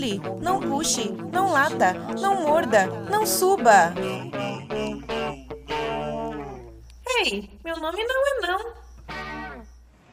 pule, não puxe, não lata, não morda, não suba. Ei, meu nome não é não.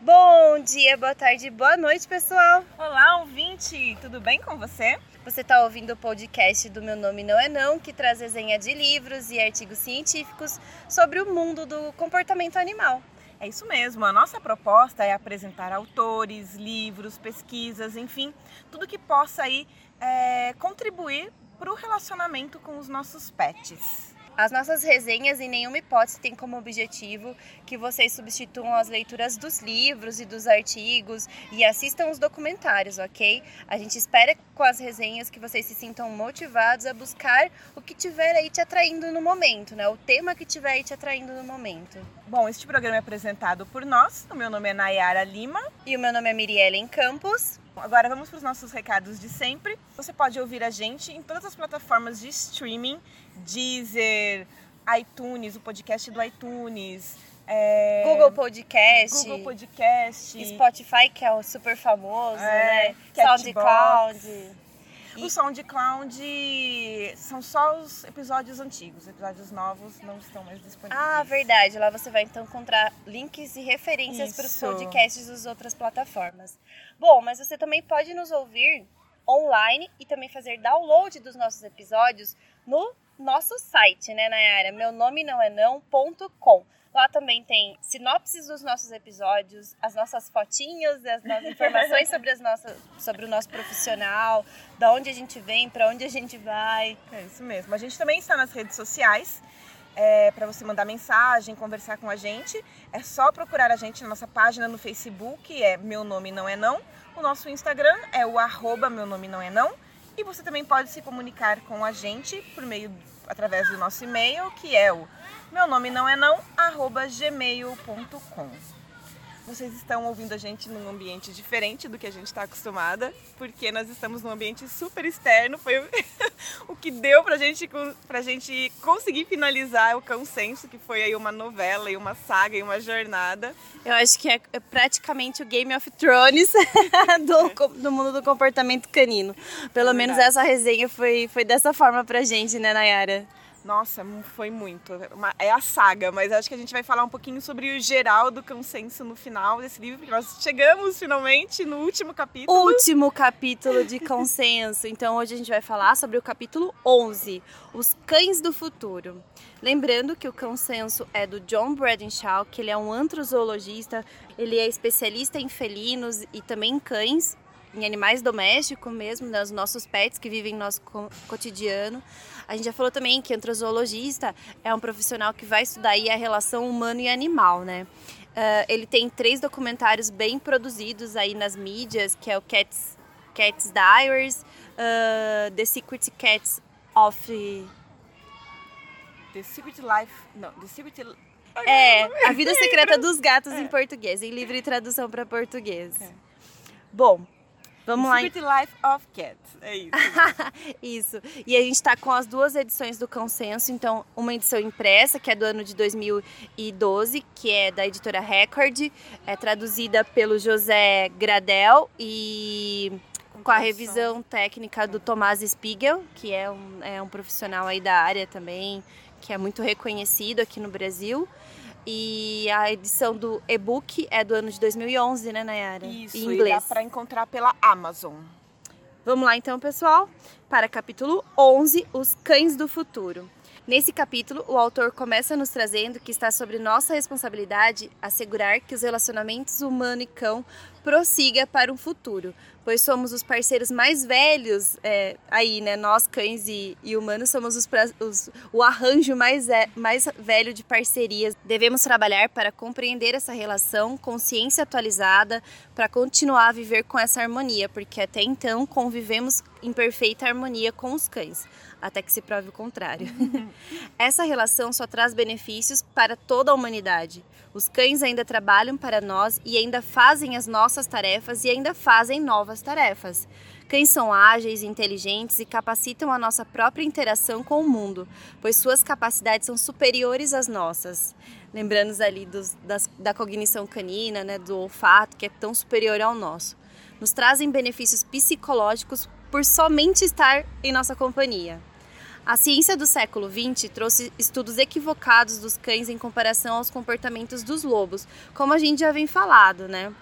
Bom dia, boa tarde, boa noite, pessoal. Olá, ouvinte, tudo bem com você? Você está ouvindo o podcast do Meu Nome Não É Não, que traz resenha de livros e artigos científicos sobre o mundo do comportamento animal. É isso mesmo. A nossa proposta é apresentar autores, livros, pesquisas, enfim, tudo que possa aí é, contribuir para o relacionamento com os nossos pets. As nossas resenhas em nenhuma hipótese têm como objetivo que vocês substituam as leituras dos livros e dos artigos e assistam os documentários, ok? A gente espera com as resenhas que vocês se sintam motivados a buscar o que tiver aí te atraindo no momento, né? O tema que tiver aí te atraindo no momento. Bom, este programa é apresentado por nós. O meu nome é Nayara Lima. E o meu nome é Miriellen Campos. Agora vamos para os nossos recados de sempre. Você pode ouvir a gente em todas as plataformas de streaming, Deezer, iTunes, o podcast do iTunes, é... Google Podcast, Google Podcast, Spotify que é o super famoso, é, né? SoundCloud. O SoundCloud são só os episódios antigos, os episódios novos não estão mais disponíveis. Ah, verdade. Lá você vai então encontrar links e referências para os podcasts das outras plataformas. Bom, mas você também pode nos ouvir online e também fazer download dos nossos episódios no nosso site, né, Nayara? Meu nome não é não.com. Lá também tem sinopses dos nossos episódios, as nossas fotinhas, as nossas informações sobre, as nossas, sobre o nosso profissional, da onde a gente vem, para onde a gente vai. É isso mesmo. A gente também está nas redes sociais. É, para você mandar mensagem, conversar com a gente, é só procurar a gente na nossa página no Facebook, é Meu Nome Não É Não. O nosso Instagram é o arroba Meu Nome Não É Não. E você também pode se comunicar com a gente por meio, através do nosso e-mail, que é o meu nome não é não, arroba gmail.com. Vocês estão ouvindo a gente num ambiente diferente do que a gente está acostumada, porque nós estamos num ambiente super externo. Foi o que deu pra gente, pra gente conseguir finalizar o consenso, que foi aí uma novela e uma saga e uma jornada. Eu acho que é, é praticamente o Game of Thrones do, do mundo do comportamento canino. Pelo é menos essa resenha foi, foi dessa forma pra gente, né, Nayara? Nossa, foi muito. É a saga, mas acho que a gente vai falar um pouquinho sobre o geral do consenso no final desse livro, porque nós chegamos finalmente no último capítulo. Último capítulo de consenso. Então hoje a gente vai falar sobre o capítulo 11, Os Cães do Futuro. Lembrando que o consenso é do John Bradenshaw, que ele é um antrozoologista, ele é especialista em felinos e também em cães, em animais domésticos mesmo, nos né, nossos pets que vivem no nosso cotidiano. A gente já falou também que antrozoologista é um profissional que vai estudar aí a relação humano e animal, né? Uh, ele tem três documentários bem produzidos aí nas mídias, que é o Cats, Cats Diaries, uh, The Secret Cats of... The Secret Life... Não, The Secret... É, A Vida Secreta dos Gatos é. em português, em livre tradução para português. É. Bom, Vamos lá. Secret Life of Cats. É isso. isso. E a gente está com as duas edições do Consenso. Então, uma edição impressa, que é do ano de 2012, que é da editora Record, é traduzida pelo José Gradel e com a revisão técnica do Tomás Spiegel, que é um, é um profissional aí da área também, que é muito reconhecido aqui no Brasil. E a edição do e-book é do ano de 2011, né, Nayara? Isso, em inglês. e dá para encontrar pela Amazon. Vamos lá então, pessoal, para capítulo 11, Os Cães do Futuro. Nesse capítulo, o autor começa nos trazendo que está sobre nossa responsabilidade assegurar que os relacionamentos humano e cão prossiga para um futuro, pois somos os parceiros mais velhos é, aí, né? Nós, cães e, e humanos, somos os, os, o arranjo mais, é, mais velho de parcerias. Devemos trabalhar para compreender essa relação, consciência atualizada, para continuar a viver com essa harmonia, porque até então convivemos em perfeita harmonia com os cães até que se prove o contrário. Essa relação só traz benefícios para toda a humanidade. Os cães ainda trabalham para nós e ainda fazem as nossas tarefas e ainda fazem novas tarefas. Cães são ágeis, inteligentes e capacitam a nossa própria interação com o mundo, pois suas capacidades são superiores às nossas. Lembrando ali dos, das, da cognição canina, né, do olfato, que é tão superior ao nosso. nos trazem benefícios psicológicos por somente estar em nossa companhia. A ciência do século XX trouxe estudos equivocados dos cães em comparação aos comportamentos dos lobos, como a gente já vem falado, né?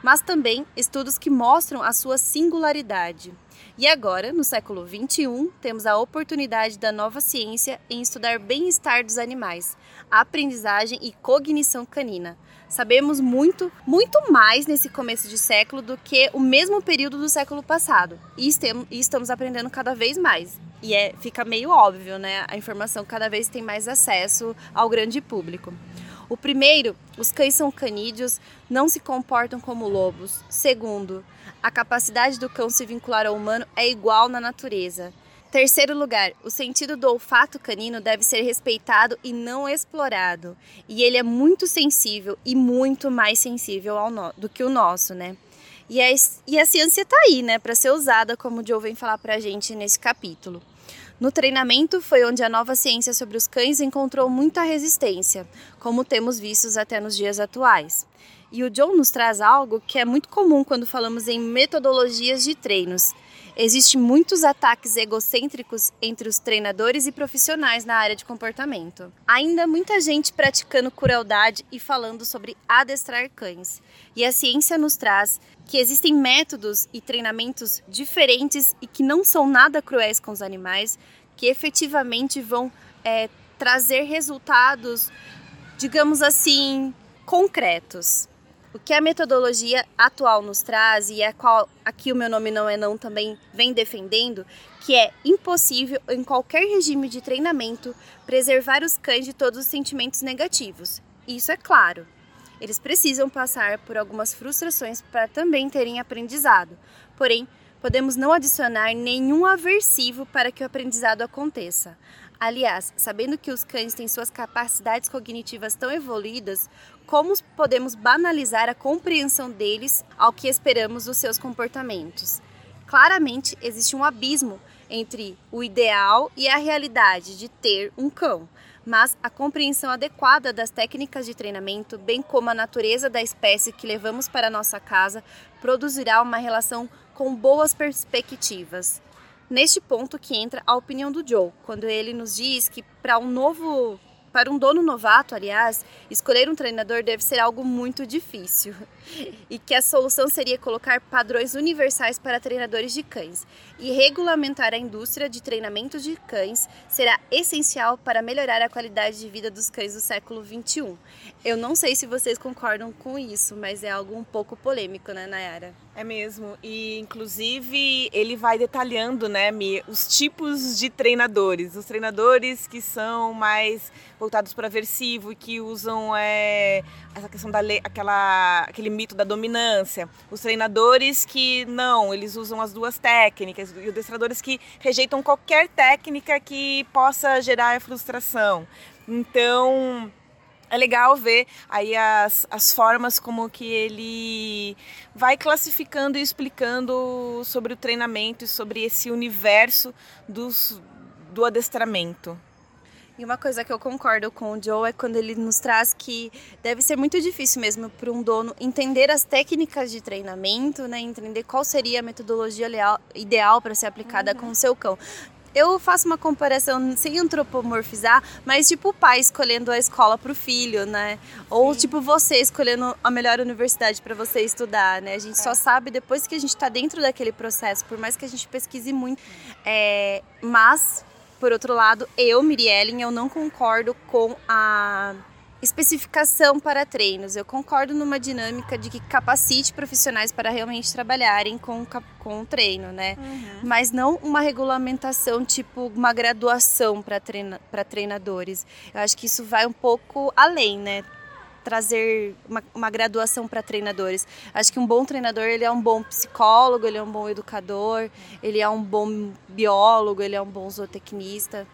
Mas também estudos que mostram a sua singularidade. E agora, no século XXI, temos a oportunidade da nova ciência em estudar bem-estar dos animais, aprendizagem e cognição canina. Sabemos muito, muito mais nesse começo de século do que o mesmo período do século passado. E estamos aprendendo cada vez mais. E é, fica meio óbvio, né? A informação cada vez tem mais acesso ao grande público. O primeiro, os cães são canídeos, não se comportam como lobos. Segundo, a capacidade do cão se vincular ao humano é igual na natureza. Terceiro lugar, o sentido do olfato canino deve ser respeitado e não explorado. E ele é muito sensível e muito mais sensível no, do que o nosso, né? E a, e a ciência está aí, né, para ser usada, como o Joe vem falar para a gente nesse capítulo. No treinamento foi onde a nova ciência sobre os cães encontrou muita resistência, como temos vistos até nos dias atuais. E o John nos traz algo que é muito comum quando falamos em metodologias de treinos. Existem muitos ataques egocêntricos entre os treinadores e profissionais na área de comportamento. Ainda muita gente praticando crueldade e falando sobre adestrar cães. E a ciência nos traz que existem métodos e treinamentos diferentes e que não são nada cruéis com os animais, que efetivamente vão é, trazer resultados, digamos assim, concretos. O que a metodologia atual nos traz e a qual aqui o meu nome não é não também vem defendendo, que é impossível em qualquer regime de treinamento preservar os cães de todos os sentimentos negativos. Isso é claro. Eles precisam passar por algumas frustrações para também terem aprendizado. Porém, podemos não adicionar nenhum aversivo para que o aprendizado aconteça. Aliás, sabendo que os cães têm suas capacidades cognitivas tão evoluídas, como podemos banalizar a compreensão deles ao que esperamos dos seus comportamentos? Claramente existe um abismo entre o ideal e a realidade de ter um cão mas a compreensão adequada das técnicas de treinamento, bem como a natureza da espécie que levamos para nossa casa, produzirá uma relação com boas perspectivas. Neste ponto que entra a opinião do Joe, quando ele nos diz que para um novo para um dono novato, aliás, escolher um treinador deve ser algo muito difícil. E que a solução seria colocar padrões universais para treinadores de cães. E regulamentar a indústria de treinamento de cães será essencial para melhorar a qualidade de vida dos cães do século XXI. Eu não sei se vocês concordam com isso, mas é algo um pouco polêmico, né, Nayara? É mesmo. E inclusive ele vai detalhando, né, Mi, os tipos de treinadores. Os treinadores que são mais voltados para aversivo e que usam é, essa questão da lei, aquela, aquele mito da dominância. Os treinadores que não, eles usam as duas técnicas. E os adestradores que rejeitam qualquer técnica que possa gerar frustração. Então é legal ver aí as, as formas como que ele vai classificando e explicando sobre o treinamento e sobre esse universo dos, do adestramento. E uma coisa que eu concordo com o Joe é quando ele nos traz que deve ser muito difícil mesmo para um dono entender as técnicas de treinamento, né, entender qual seria a metodologia ideal para ser aplicada uhum. com o seu cão eu faço uma comparação sem antropomorfizar, mas tipo o pai escolhendo a escola para o filho, né? Ou Sim. tipo você escolhendo a melhor universidade para você estudar, né? A gente é. só sabe depois que a gente está dentro daquele processo, por mais que a gente pesquise muito. É, mas, por outro lado, eu, Miriellen, eu não concordo com a especificação para treinos. Eu concordo numa dinâmica de que capacite profissionais para realmente trabalharem com, com o treino, né? Uhum. Mas não uma regulamentação, tipo uma graduação para treina, treinadores. Eu acho que isso vai um pouco além, né? Trazer uma, uma graduação para treinadores. Acho que um bom treinador ele é um bom psicólogo, ele é um bom educador, ele é um bom biólogo, ele é um bom zootecnista.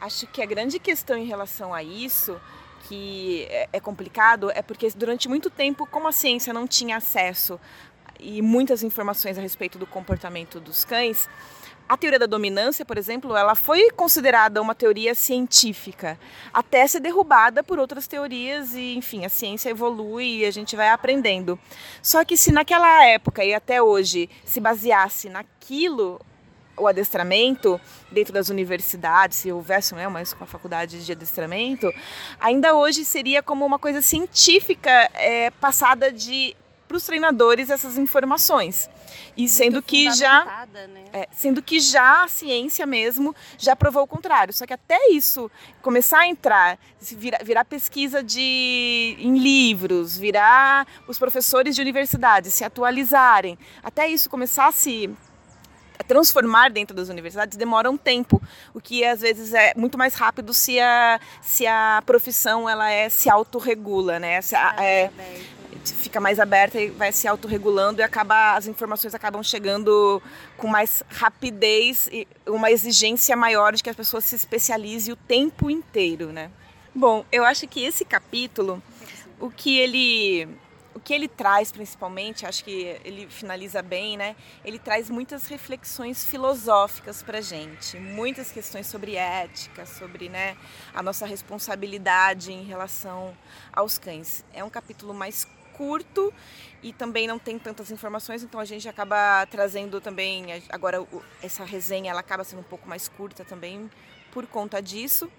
Acho que a grande questão em relação a isso que é, é complicado é porque durante muito tempo, como a ciência não tinha acesso e muitas informações a respeito do comportamento dos cães, a teoria da dominância, por exemplo, ela foi considerada uma teoria científica, até ser derrubada por outras teorias e, enfim, a ciência evolui e a gente vai aprendendo. Só que se naquela época e até hoje se baseasse naquilo o adestramento dentro das universidades, se houvesse né, uma, uma faculdade de adestramento, ainda hoje seria como uma coisa científica é, passada de para os treinadores essas informações. E Muito sendo que já né? é, sendo que já a ciência mesmo já provou o contrário. Só que até isso começar a entrar, virar, virar pesquisa de em livros, virar os professores de universidade se atualizarem, até isso começar a se transformar dentro das universidades demora um tempo, o que às vezes é muito mais rápido se a, se a profissão ela é se autorregula, né? Se a, é, fica mais aberta e vai se autorregulando e acaba as informações acabam chegando com mais rapidez e uma exigência maior de que a pessoa se especialize o tempo inteiro, né? Bom, eu acho que esse capítulo, o que ele o que ele traz principalmente, acho que ele finaliza bem, né? Ele traz muitas reflexões filosóficas para gente, muitas questões sobre ética, sobre, né, a nossa responsabilidade em relação aos cães. É um capítulo mais curto e também não tem tantas informações, então a gente acaba trazendo também agora essa resenha ela acaba sendo um pouco mais curta também por conta disso.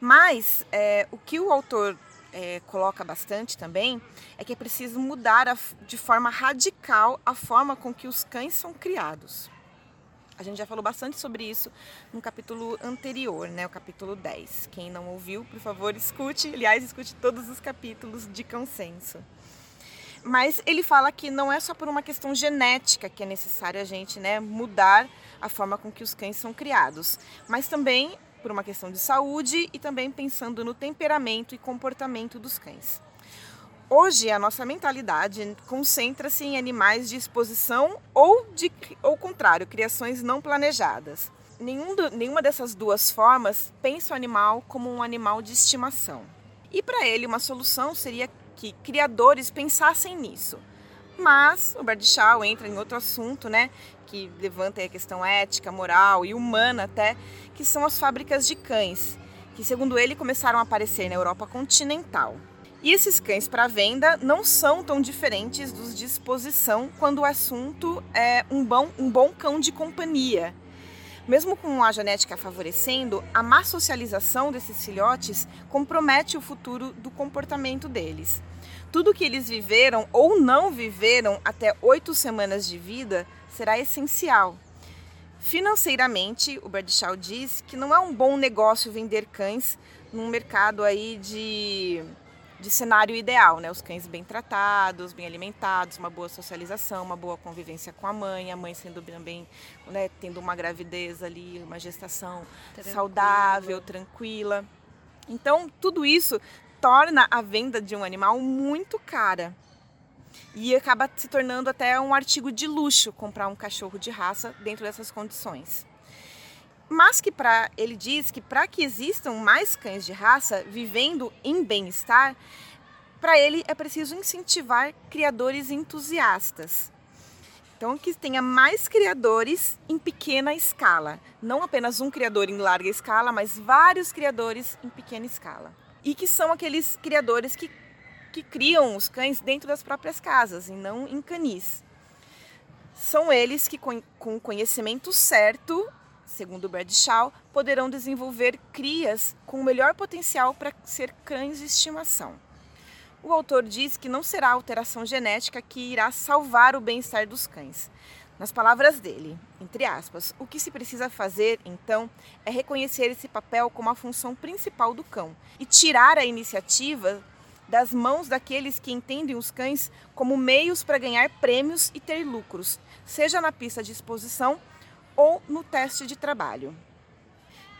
Mas é, o que o autor é, coloca bastante também é que é preciso mudar a, de forma radical a forma com que os cães são criados. A gente já falou bastante sobre isso no capítulo anterior, né, o capítulo 10. Quem não ouviu, por favor, escute. Aliás, escute todos os capítulos de consenso. Mas ele fala que não é só por uma questão genética que é necessário a gente né, mudar a forma com que os cães são criados, mas também por uma questão de saúde e também pensando no temperamento e comportamento dos cães. Hoje a nossa mentalidade concentra-se em animais de exposição ou de ou contrário, criações não planejadas. Nenhum do, nenhuma dessas duas formas pensa o animal como um animal de estimação. E para ele uma solução seria que criadores pensassem nisso. Mas o Berdishaw entra em outro assunto, né, que levanta a questão ética, moral e humana até, que são as fábricas de cães, que segundo ele começaram a aparecer na Europa continental. E esses cães para venda não são tão diferentes dos de exposição quando o assunto é um bom, um bom cão de companhia. Mesmo com a genética favorecendo, a má socialização desses filhotes compromete o futuro do comportamento deles. Tudo que eles viveram ou não viveram até oito semanas de vida será essencial. Financeiramente, o Bradshaw diz que não é um bom negócio vender cães num mercado aí de de cenário ideal, né? Os cães bem tratados, bem alimentados, uma boa socialização, uma boa convivência com a mãe, a mãe sendo bem, né, tendo uma gravidez ali, uma gestação Tranquilo. saudável, tranquila. Então, tudo isso torna a venda de um animal muito cara. E acaba se tornando até um artigo de luxo comprar um cachorro de raça dentro dessas condições. Mas que para ele diz que para que existam mais cães de raça vivendo em bem-estar, para ele é preciso incentivar criadores entusiastas. Então, que tenha mais criadores em pequena escala. Não apenas um criador em larga escala, mas vários criadores em pequena escala. E que são aqueles criadores que, que criam os cães dentro das próprias casas e não em canis. São eles que, com o conhecimento certo, segundo Bradshaw, poderão desenvolver crias com o melhor potencial para ser cães de estimação. O autor diz que não será a alteração genética que irá salvar o bem-estar dos cães. Nas palavras dele, entre aspas, o que se precisa fazer, então, é reconhecer esse papel como a função principal do cão e tirar a iniciativa das mãos daqueles que entendem os cães como meios para ganhar prêmios e ter lucros, seja na pista de exposição ou no teste de trabalho.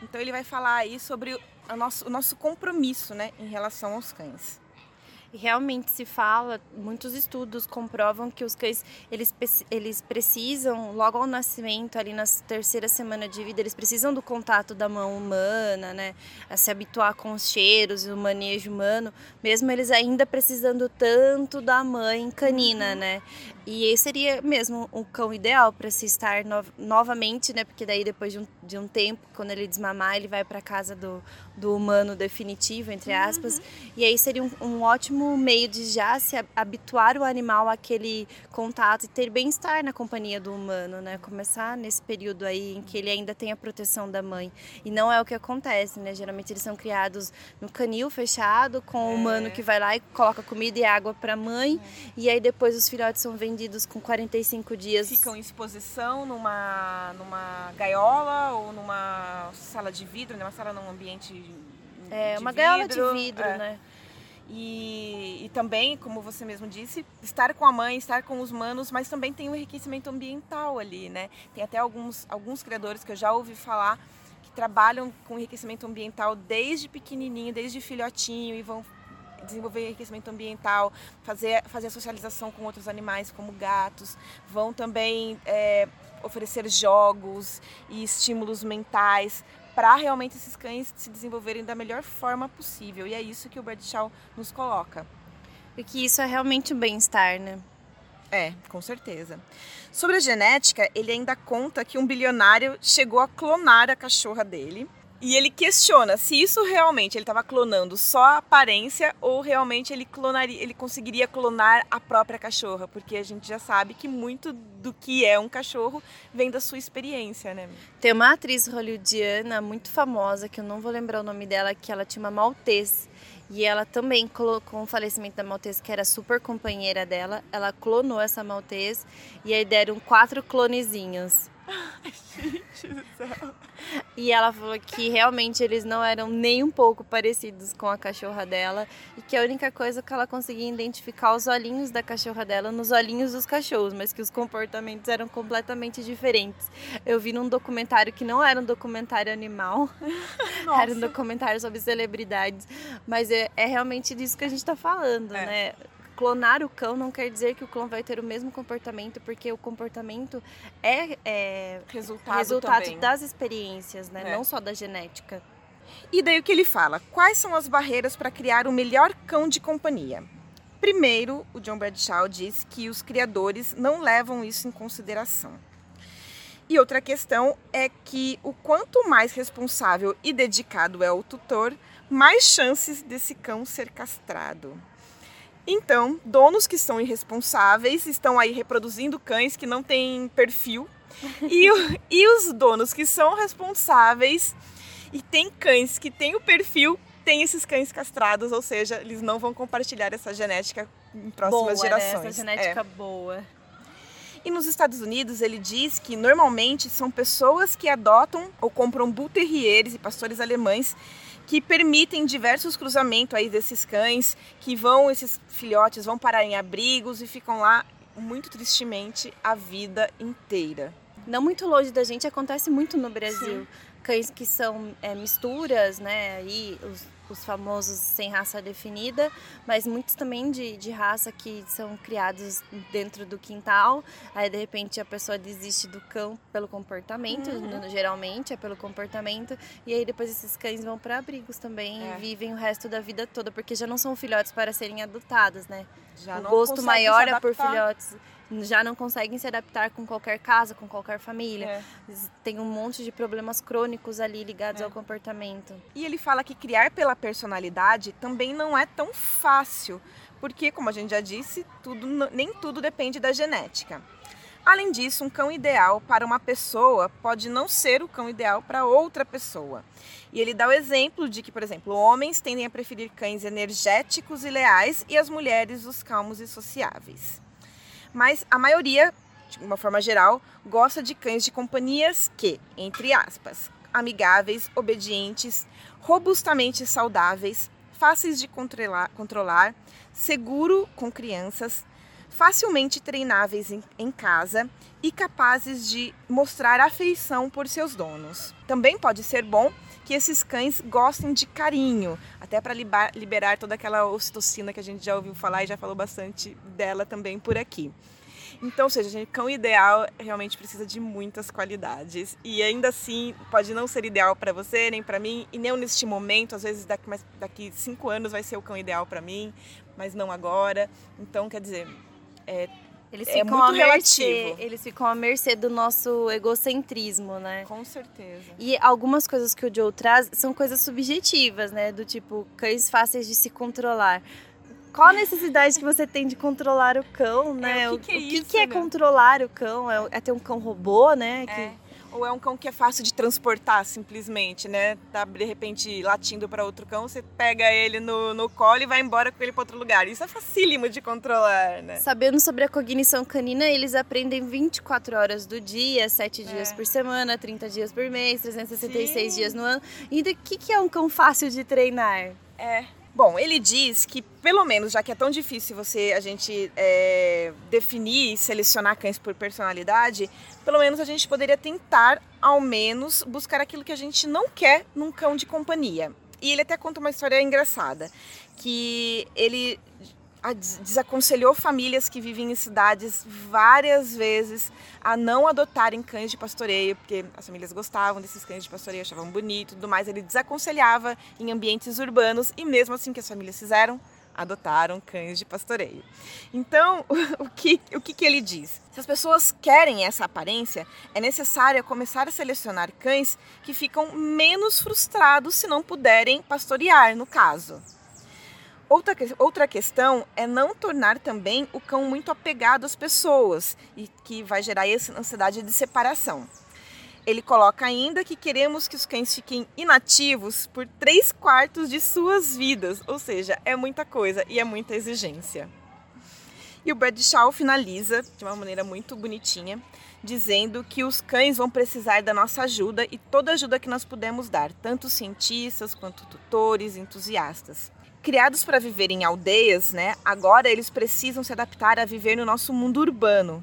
Então ele vai falar aí sobre o nosso, o nosso compromisso né, em relação aos cães. Realmente se fala, muitos estudos comprovam que os cães, eles, eles precisam, logo ao nascimento, ali na terceira semana de vida, eles precisam do contato da mão humana, né? A se habituar com os cheiros e o manejo humano, mesmo eles ainda precisando tanto da mãe canina, uhum. né? E esse seria mesmo o cão ideal para se estar no, novamente, né? Porque daí depois de um, de um tempo, quando ele desmamar, ele vai para casa do, do humano definitivo, entre aspas. Uhum. E aí seria um, um, ótimo meio de já se habituar o animal àquele contato e ter bem-estar na companhia do humano, né? Começar nesse período aí em que ele ainda tem a proteção da mãe. E não é o que acontece, né? Geralmente eles são criados no canil fechado, com o humano é. que vai lá e coloca comida e água para a mãe. É. E aí depois os filhotes são vendidos vendidos com 45 dias. Ficam em exposição numa, numa gaiola ou numa sala de vidro, né? Uma sala num ambiente. É, uma vidro, gaiola de vidro, é. né? E, e, também, como você mesmo disse, estar com a mãe, estar com os manos, mas também tem um enriquecimento ambiental ali, né? Tem até alguns, alguns criadores que eu já ouvi falar que trabalham com enriquecimento ambiental desde pequenininho, desde filhotinho e vão desenvolver enriquecimento ambiental, fazer, fazer a socialização com outros animais, como gatos, vão também é, oferecer jogos e estímulos mentais para realmente esses cães se desenvolverem da melhor forma possível. E é isso que o Bradshaw nos coloca. E que isso é realmente o bem-estar, né? É, com certeza. Sobre a genética, ele ainda conta que um bilionário chegou a clonar a cachorra dele e ele questiona se isso realmente ele estava clonando só a aparência ou realmente ele clonaria, ele conseguiria clonar a própria cachorra, porque a gente já sabe que muito do que é um cachorro vem da sua experiência, né? Tem uma atriz hollywoodiana muito famosa que eu não vou lembrar o nome dela, que ela tinha uma maltese e ela também colocou o falecimento da maltese, que era super companheira dela, ela clonou essa maltese e aí deram quatro clonezinhos. Gente do céu. E ela falou que realmente eles não eram nem um pouco parecidos com a cachorra dela e que a única coisa que ela conseguia identificar os olhinhos da cachorra dela nos olhinhos dos cachorros, mas que os comportamentos eram completamente diferentes. Eu vi num documentário que não era um documentário animal, era um documentário sobre celebridades, mas é, é realmente disso que a gente está falando, é. né? Clonar o cão não quer dizer que o cão vai ter o mesmo comportamento, porque o comportamento é, é resultado, resultado das experiências, né? É. Não só da genética. E daí o que ele fala? Quais são as barreiras para criar o melhor cão de companhia? Primeiro, o John Bradshaw diz que os criadores não levam isso em consideração. E outra questão é que o quanto mais responsável e dedicado é o tutor, mais chances desse cão ser castrado. Então, donos que são irresponsáveis estão aí reproduzindo cães que não têm perfil. e, e os donos que são responsáveis e têm cães que têm o perfil, têm esses cães castrados, ou seja, eles não vão compartilhar essa genética em próximas boa, gerações. Né? Essa genética é. boa. E nos Estados Unidos, ele diz que normalmente são pessoas que adotam ou compram bull terriers e pastores alemães que permitem diversos cruzamentos aí desses cães, que vão, esses filhotes vão parar em abrigos e ficam lá muito tristemente a vida inteira. Não muito longe da gente, acontece muito no Brasil. Sim. Cães que são é, misturas, né? Aí os os famosos sem raça definida, mas muitos também de, de raça que são criados dentro do quintal. Aí de repente a pessoa desiste do cão pelo comportamento, uhum. geralmente é pelo comportamento, e aí depois esses cães vão para abrigos também é. e vivem o resto da vida toda, porque já não são filhotes para serem adotados, né? Já o gosto maior é por filhotes já não conseguem se adaptar com qualquer casa, com qualquer família. É. Tem um monte de problemas crônicos ali ligados é. ao comportamento. E ele fala que criar pela personalidade também não é tão fácil, porque, como a gente já disse, tudo, nem tudo depende da genética. Além disso, um cão ideal para uma pessoa pode não ser o cão ideal para outra pessoa. E ele dá o exemplo de que, por exemplo, homens tendem a preferir cães energéticos e leais e as mulheres os calmos e sociáveis mas a maioria, de uma forma geral, gosta de cães de companhias que, entre aspas, amigáveis, obedientes, robustamente saudáveis, fáceis de controlar, controlar seguro com crianças, facilmente treináveis em, em, casa e capazes de mostrar afeição por seus donos. Também pode ser bom que esses cães gostem de carinho, até para liberar toda aquela ocitocina que a gente já ouviu falar e já falou bastante dela também por aqui. Então, ou seja, gente, cão ideal realmente precisa de muitas qualidades. E ainda assim, pode não ser ideal para você, nem para mim, e nem neste momento. Às vezes, daqui, mais, daqui cinco anos vai ser o cão ideal para mim, mas não agora. Então, quer dizer, é, Eles é ficam muito à mercê, relativo. eles ficam à mercê do nosso egocentrismo, né? Com certeza. E algumas coisas que o Joe traz são coisas subjetivas, né? Do tipo, cães fáceis de se controlar. Qual a necessidade que você tem de controlar o cão, né? É, o que que é o que, isso, que é né? controlar o cão? É, é ter um cão robô, né? Que- É. Ou é um cão que é fácil de transportar, simplesmente, né? Tá de repente latindo para outro cão, você pega ele no, no colo e vai embora com ele para outro lugar. Isso é facílimo de controlar, né? Sabendo sobre a cognição canina, eles aprendem 24 horas do dia, 7 dias É. por semana, 30 dias por mês, 366 Sim. dias no ano. E o que, que é um cão fácil de treinar? É. Bom, ele diz que, pelo menos, já que é tão difícil você a gente é, definir e selecionar cães por personalidade, pelo menos a gente poderia tentar, ao menos, buscar aquilo que a gente não quer num cão de companhia. E ele até conta uma história engraçada, que ele desaconselhou famílias que vivem em cidades várias vezes a não adotarem cães de pastoreio, porque as famílias gostavam desses cães de pastoreio, achavam bonito e tudo mais. Ele desaconselhava em ambientes urbanos e mesmo assim que as famílias fizeram, adotaram cães de pastoreio. Então, o que, o que, que ele diz? Se as pessoas querem essa aparência, é necessário começar a selecionar cães que ficam menos frustrados se não puderem pastorear, no caso. Outra, outra questão é não tornar também o cão muito apegado às pessoas e que vai gerar essa ansiedade de separação. Ele coloca ainda que queremos que os cães fiquem inativos por três quartos de suas vidas, ou seja, é muita coisa e é muita exigência. E o Bradshaw finaliza de uma maneira muito bonitinha, dizendo que os cães vão precisar da nossa ajuda e toda ajuda que nós pudermos dar, tanto cientistas quanto tutores, entusiastas. Criados para viver em aldeias, né? Agora eles precisam se adaptar a viver no nosso mundo urbano.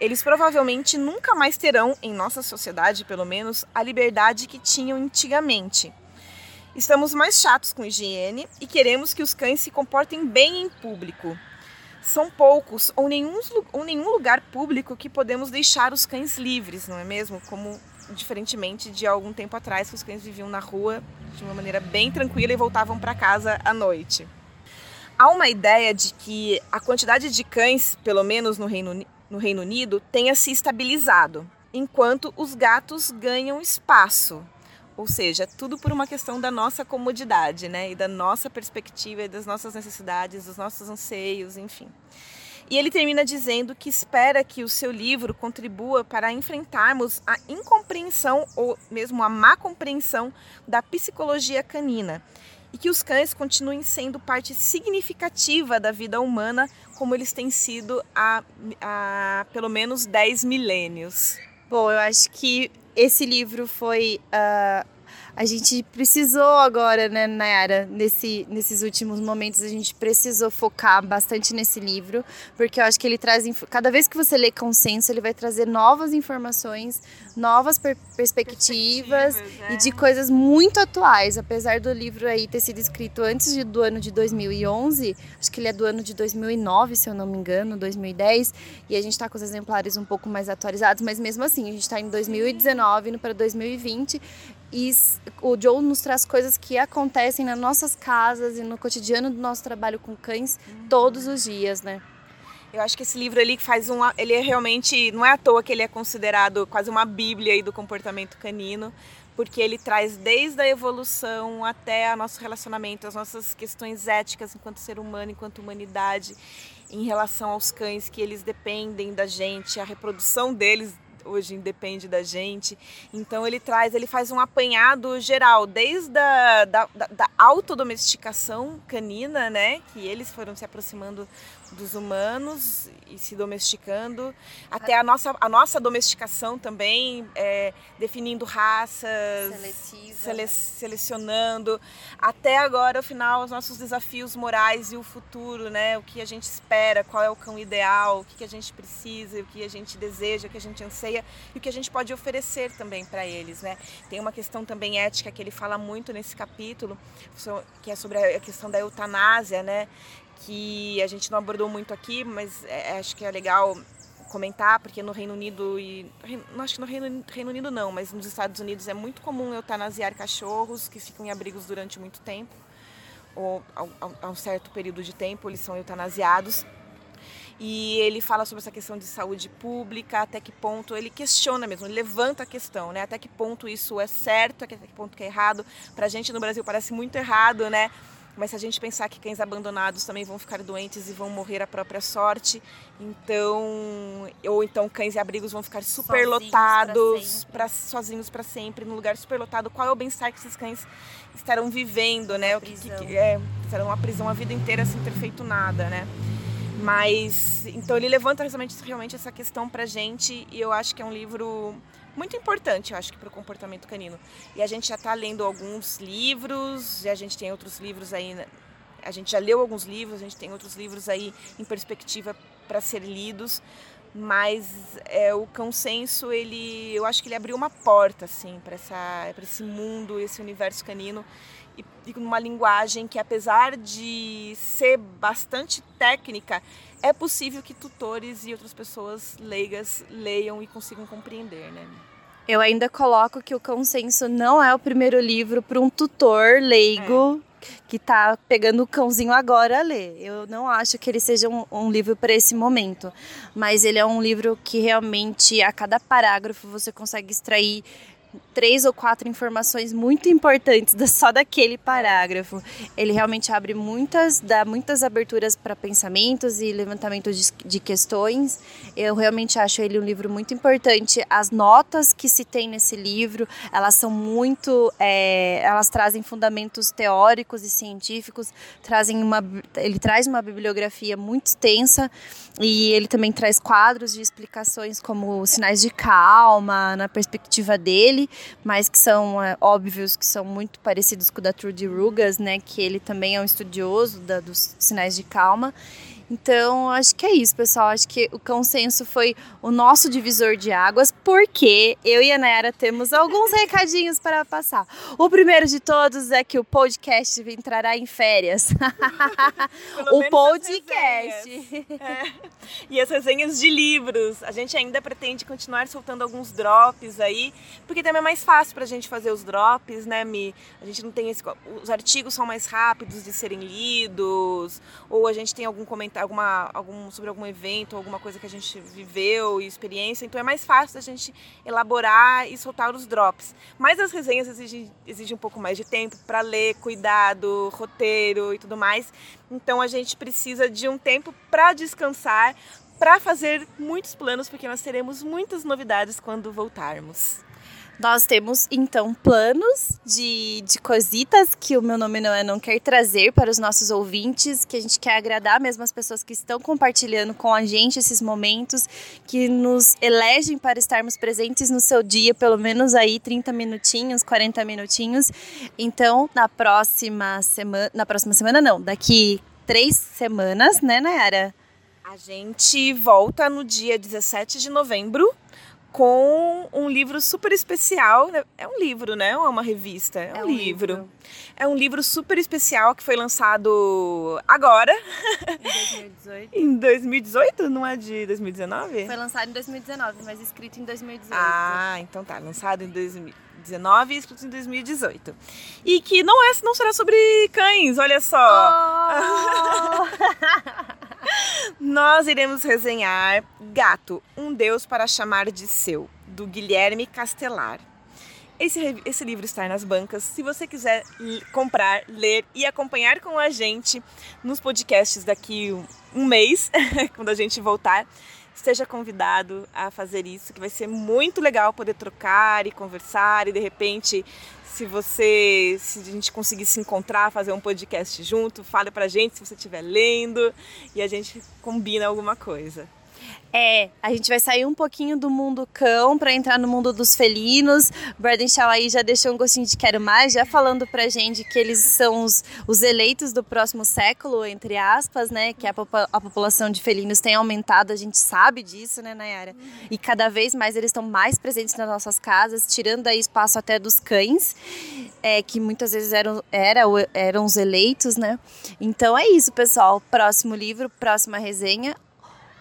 Eles provavelmente nunca mais terão, em nossa sociedade pelo menos, a liberdade que tinham antigamente. Estamos mais chatos com higiene e queremos que os cães se comportem bem em público. São poucos ou nenhum, ou nenhum lugar público que podemos deixar os cães livres, não é mesmo? Como diferentemente de algum tempo atrás que os cães viviam na rua de uma maneira bem tranquila e voltavam para casa à noite. Há uma ideia de que a quantidade de cães, pelo menos no Reino, no Reino Unido, tenha se estabilizado, enquanto os gatos ganham espaço. Ou seja, tudo por uma questão da nossa comodidade, né? E da nossa perspectiva, e das nossas necessidades, dos nossos anseios, enfim. E ele termina dizendo que espera que o seu livro contribua para enfrentarmos a incompreensão ou mesmo a má compreensão da psicologia canina e que os cães continuem sendo parte significativa da vida humana, como eles têm sido há, há pelo menos 10 milênios. Bom, eu acho que esse livro foi. ah, a gente precisou agora, né, Nayara, nesse, nesses últimos momentos, a gente precisou focar bastante nesse livro, porque eu acho que ele traz. Cada vez que você lê consenso, ele vai trazer novas informações, novas per- perspectivas. Perspectivas, E é. de coisas muito atuais, apesar do livro aí ter sido escrito antes de- do ano de 2011, acho que ele é do ano de 2009, se eu não me engano, 2010, e a gente tá com os exemplares um pouco mais atualizados, mas mesmo assim, a gente tá em 2019, indo para 2020, e o Joe nos traz coisas que acontecem nas nossas casas e no cotidiano do nosso trabalho com cães todos os dias, né? Eu acho que esse livro ele faz um, ele é realmente não é à toa que ele é considerado quase uma bíblia aí do comportamento canino, porque ele traz desde a evolução até o nosso relacionamento, as nossas questões éticas enquanto ser humano, enquanto humanidade, em relação aos cães que eles dependem da gente, a reprodução deles hoje depende da gente. Então ele traz, ele faz um apanhado geral, desde a da, da, da autodomesticação canina, né, que eles foram se aproximando dos humanos e se domesticando, até a nossa, a nossa domesticação também, é, definindo raças, Seletiva, sele- né? selecionando, até agora, ao final, os nossos desafios morais e o futuro, né? O que a gente espera, qual é o cão ideal, o que a gente precisa, o que a gente deseja, o que a gente anseia e o que a gente pode oferecer também para eles, né? Tem uma questão também ética que ele fala muito nesse capítulo, que é sobre a questão da eutanásia, né? Que a gente não abordou muito aqui, mas é- acho que é legal comentar, porque no Reino Unido e. Não acho que no Reino, Reino Unido não, mas nos Estados Unidos é muito comum eutanasiar cachorros que ficam em abrigos durante muito tempo, ou a um certo período de tempo eles são eutanasiados. e ele fala sobre essa questão de saúde pública, até que ponto ele questiona mesmo, ele levanta a questão, né? Até que ponto isso é certo, até que ponto que é errado. Pra gente no Brasil parece muito errado, né? Mas se a gente pensar que cães abandonados também vão ficar doentes e vão morrer à própria sorte, então ou então cães e abrigos vão ficar super Sozinhos lotados, pra pra, sozinhos para sempre, num lugar super lotado. Qual é o bem-estar que esses cães estarão vivendo, né? O que, que, é, estarão uma prisão a vida inteira sem ter feito nada, né? Mas então ele levanta realmente, realmente essa questão pra gente e eu acho que é um livro muito importante, eu acho que para o comportamento canino. E a gente já está lendo alguns livros, e a gente tem outros livros aí, né? a gente já leu alguns livros, a gente tem outros livros aí em perspectiva para ser lidos, mas é, o consenso ele, eu acho que ele abriu uma porta assim para essa, para esse mundo, esse universo canino e, e numa linguagem que apesar de ser bastante técnica, é possível que tutores e outras pessoas leigas leiam e consigam compreender, né? Eu ainda coloco que o Consenso não é o primeiro livro para um tutor leigo que tá pegando o cãozinho agora a ler. Eu não acho que ele seja um, um livro para esse momento, mas ele é um livro que realmente a cada parágrafo você consegue extrair três ou quatro informações muito importantes só daquele parágrafo. Ele realmente abre muitas, dá muitas aberturas para pensamentos e levantamento de, de questões. Eu realmente acho ele um livro muito importante. As notas que se tem nesse livro, elas são muito, é, elas trazem fundamentos teóricos e científicos, trazem uma, ele traz uma bibliografia muito extensa e ele também traz quadros de explicações como sinais de calma na perspectiva dele, mas que são é, óbvios, que são muito parecidos com o da Trudy Rugas, né? Que ele também é um estudioso da- dos sinais de calma. Então, acho que é isso, pessoal. Acho que o consenso foi o nosso divisor de águas, porque eu e a Nayara temos alguns recadinhos para passar. O primeiro de todos é que o podcast entrará em férias. O podcast. É. E as resenhas de livros. A gente ainda pretende continuar soltando alguns drops aí, porque também é mais fácil pra gente fazer os drops, né, Mi? A gente não tem esse. Os artigos são mais rápidos de serem lidos, ou a gente tem algum comentário, alguma, algum, sobre algum evento, alguma coisa que a gente viveu e experiência, então é mais fácil da gente elaborar e soltar os drops. Mas as resenhas exigem, exigem um pouco mais de tempo para ler, cuidado, roteiro e tudo mais. Então a gente precisa de um tempo para descansar, para fazer muitos planos, porque nós teremos muitas novidades quando voltarmos. Nós temos então planos de, de cositas que o meu nome não é não quer trazer para os nossos ouvintes, que a gente quer agradar mesmo as pessoas que estão compartilhando com a gente esses momentos, que nos elegem para estarmos presentes no seu dia, pelo menos aí 30 minutinhos, 40 minutinhos. Então, na próxima semana, na próxima semana não, daqui três semanas, né, Nayara? A gente volta no dia 17 de novembro com um livro super especial. né? É um livro, né? Ou é uma revista? É um, livro. É um livro super especial que foi lançado agora, Em 2018. em 2018, não é de 2019? Foi lançado em 2019, mas escrito em 2018. Ah, então tá, lançado em 2019 e escrito em 2018. E que não é, não será sobre cães, olha só. Oh! Nós iremos resenhar Gato, um Deus para chamar de seu, do Guilherme Castelar. Esse, esse livro está nas bancas. Se você quiser comprar, ler e acompanhar com a gente nos podcasts daqui um mês, quando a gente voltar, esteja convidado a fazer isso, que vai ser muito legal poder trocar e conversar e de repente se você, se a gente conseguir se encontrar, fazer um podcast junto, fale pra gente se você estiver lendo e a gente combina alguma coisa. É, a gente vai sair um pouquinho do mundo cão para entrar no mundo dos felinos. Braden Shaw aí já deixou um gostinho de quero mais, já falando pra gente que eles são os, os eleitos do próximo século, entre aspas, né? Que a, a população de felinos tem aumentado, a gente sabe disso, né, Nayara? E cada vez mais eles estão mais presentes nas nossas casas, tirando aí espaço até dos cães, é, que muitas vezes eram, era, eram os eleitos, né? Então é isso, pessoal. Próximo livro, próxima resenha.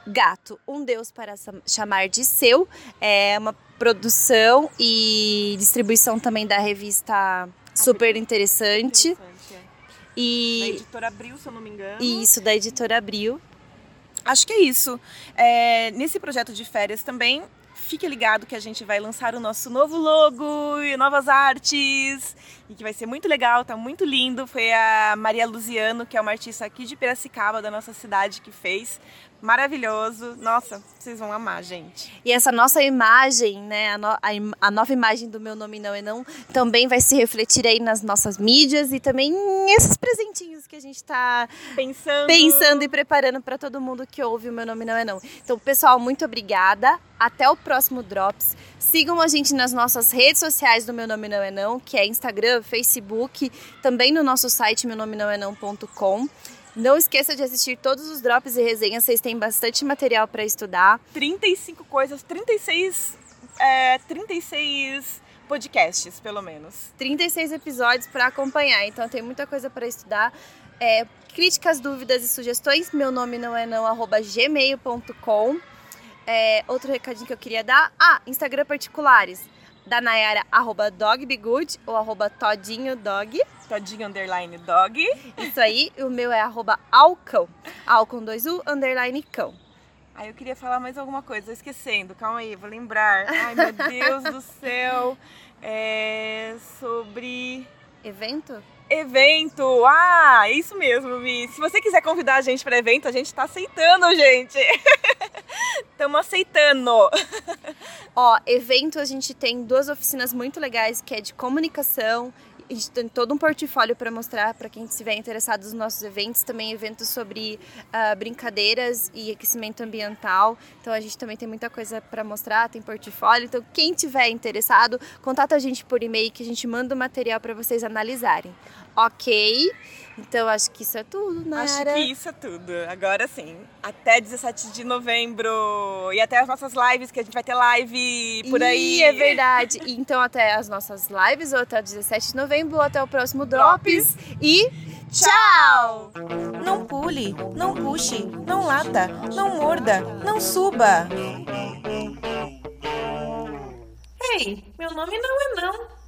Gato, um Deus para chamar de seu. É uma produção e distribuição também da revista super interessante. Interessante, é. Da E editora Abril, se eu não me engano. isso da editora Abril. acho que é isso. É, nesse projeto de férias também, fique ligado que a gente vai lançar o nosso novo logo e novas artes e que vai ser muito legal, tá muito lindo. Foi a Maria Luziano, que é uma artista aqui de Piracicaba, da nossa cidade, que fez. Maravilhoso. Nossa, vocês vão amar, gente. E essa nossa imagem, né, a, no, a, a, nova imagem do Meu Nome Não é Não, também vai se refletir aí nas nossas mídias e também esses presentinhos que a gente está pensando. pensando e preparando para todo mundo que ouve o Meu Nome Não é Não. Então, pessoal, muito obrigada. Até o próximo Drops. Sigam a gente nas nossas redes sociais do Meu Nome Não É Não, que é Instagram, Facebook, também no nosso site meu nome não é não.com. Não esqueça de assistir todos os drops e resenhas, vocês têm bastante material para estudar. 35 coisas, 36, é, 36 podcasts, pelo menos. 36 episódios para acompanhar, então tem muita coisa para estudar. É, críticas, dúvidas e sugestões, meu nome não é não, arroba gmail.com. É, outro recadinho que eu queria dar, ah, Instagram particulares da Nayara, arroba dogbegood ou arroba todinho dog. Todinho underline dog. Isso aí, o meu é arroba alcão, alcão 2u underline cão. Aí eu queria falar mais alguma coisa, esquecendo, calma aí, vou lembrar. Ai meu Deus do céu, é sobre... Evento? Evento! Ah, isso mesmo, Vi. Se você quiser convidar a gente para evento, a gente tá aceitando, gente. Estamos aceitando. Ó, evento a gente tem duas oficinas muito legais, que é de comunicação a gente tem todo um portfólio para mostrar para quem estiver interessado nos nossos eventos, também eventos sobre uh, brincadeiras e aquecimento ambiental. Então a gente também tem muita coisa para mostrar, tem portfólio. Então quem tiver interessado, contata a gente por e-mail que a gente manda o material para vocês analisarem. Ok? Então acho que isso é tudo, Nara. Acho que isso é tudo. Agora sim, até 17 de novembro e até as nossas lives, que a gente vai ter live por aí. é verdade. Então até as nossas lives, ou até 17 de novembro, ou até o próximo Drops. Drops. E tchau! Não pule, não puxe, não lata, não morda, não suba. Ei, meu nome não é não.